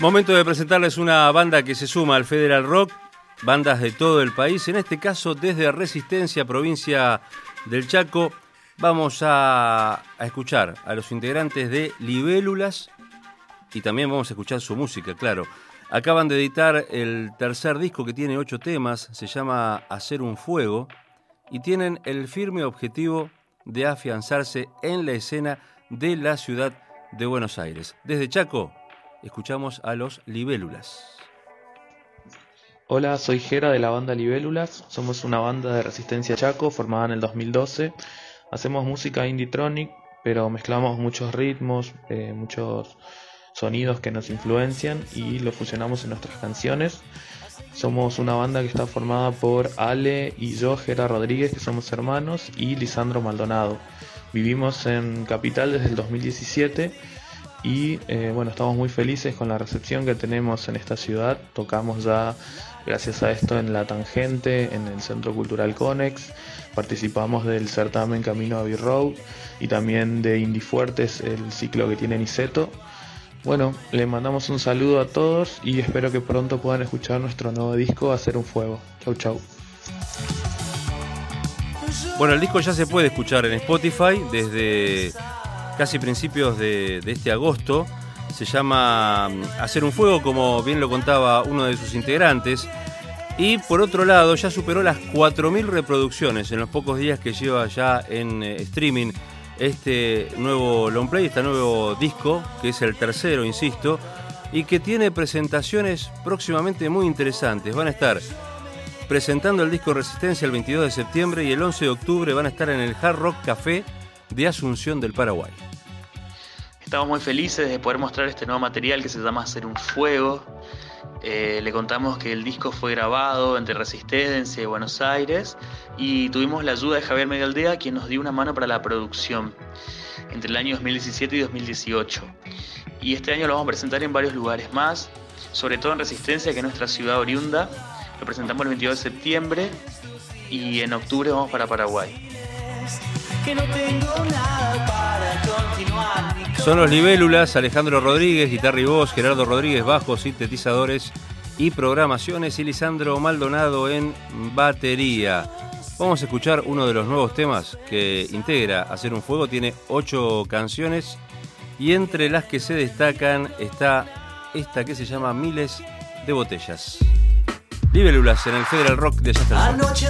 Momento de presentarles una banda que se suma al Federal Rock, bandas de todo el país, en este caso desde Resistencia, provincia del Chaco. Vamos a, escuchar a los integrantes de Libélulas y también vamos a escuchar su música, claro. Acaban de editar el tercer disco que tiene ocho temas, se llama Hacer un Fuego, y tienen el firme objetivo de afianzarse en la escena de la ciudad de Buenos Aires. Desde Chaco, escuchamos a los Libélulas. Hola, soy Jera de la banda Libélulas. Somos una banda de resistencia Chaco formada en el 2012. Hacemos música indie-tronic, pero mezclamos muchos ritmos, eh, muchos sonidos que nos influencian y lo fusionamos en nuestras canciones. Somos una banda que está formada por Ale y yo, Jera Rodríguez, que somos hermanos, y Lisandro Maldonado. Vivimos en Capital desde el 2017 y eh, bueno, estamos muy felices con la recepción que tenemos en esta ciudad. Tocamos ya, gracias a esto, en La Tangente, en el Centro Cultural Conex. Participamos del certamen Camino a B-Road y también de Indie Fuertes, el ciclo que tiene Niceto. Bueno, le mandamos un saludo a todos y espero que pronto puedan escuchar nuestro nuevo disco Hacer un Fuego. Chau, chau. Bueno, el disco ya se puede escuchar en Spotify desde casi principios de, este agosto. Se llama mm, Hacer un Fuego, como bien lo contaba uno de sus integrantes. Y por otro lado, ya superó las 4.000 reproducciones en los pocos días que lleva ya en eh, streaming este nuevo long play, este nuevo disco, que es el tercero, insisto, y que tiene presentaciones próximamente muy interesantes. Van a estar presentando el disco Resistencia el 22 de septiembre y el 11 de octubre van a estar en el Hard Rock Café de Asunción del Paraguay. Estamos muy felices de poder mostrar este nuevo material que se llama Hacer un Fuego. Eh, le contamos que el disco fue grabado entre Resistencia y Buenos Aires y tuvimos la ayuda de Javier Megaldea, quien nos dio una mano para la producción entre el año 2017 y 2018. Y este año lo vamos a presentar en varios lugares más, sobre todo en Resistencia, que es nuestra ciudad oriunda. Lo presentamos el 22 de septiembre y en octubre vamos para Paraguay. Son los libélulas, Alejandro Rodríguez, guitarra y voz, Gerardo Rodríguez, bajo, sintetizadores y programaciones y Lisandro Maldonado en batería. Vamos a escuchar uno de los nuevos temas que integra Hacer un Fuego. Tiene ocho canciones y entre las que se destacan está esta que se llama Miles de Botellas. Libélulas en el Federal Rock de Jazz Anoche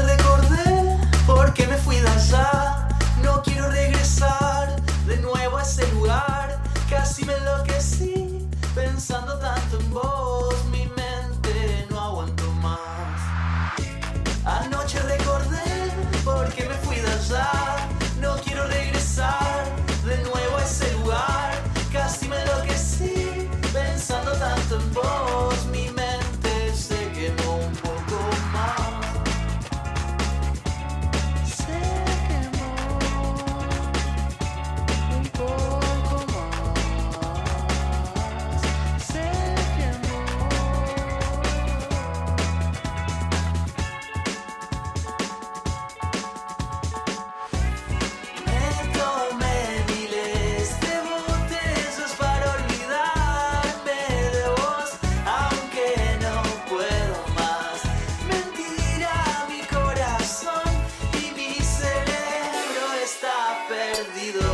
perdido.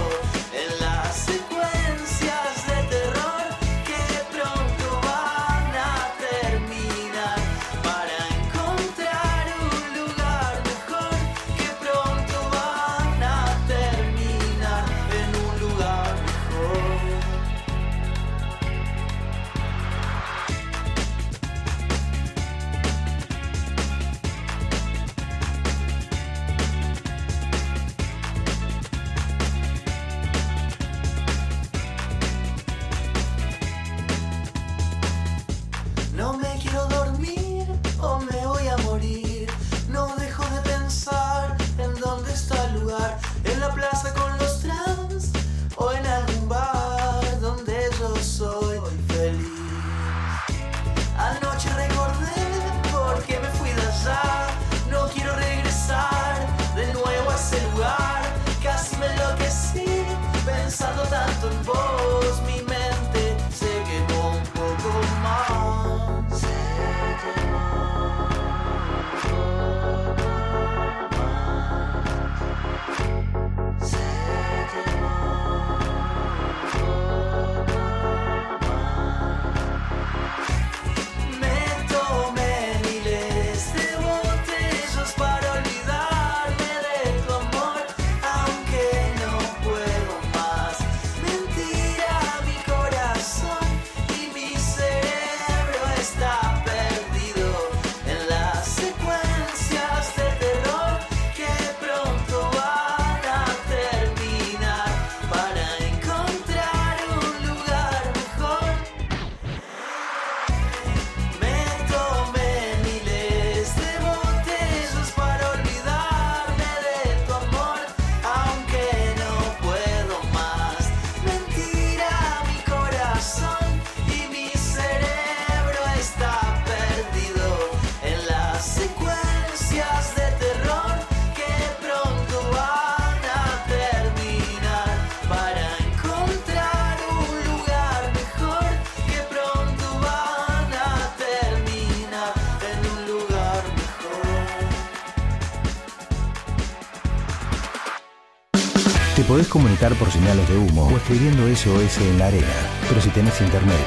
Podés comunicar por señales de humo o escribiendo SOS en la arena. Pero si tenés internet,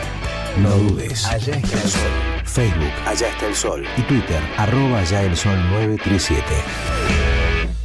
no dudes. Allá está el sol. Facebook, Allá está el sol. Y Twitter, arroba allá el sol 937.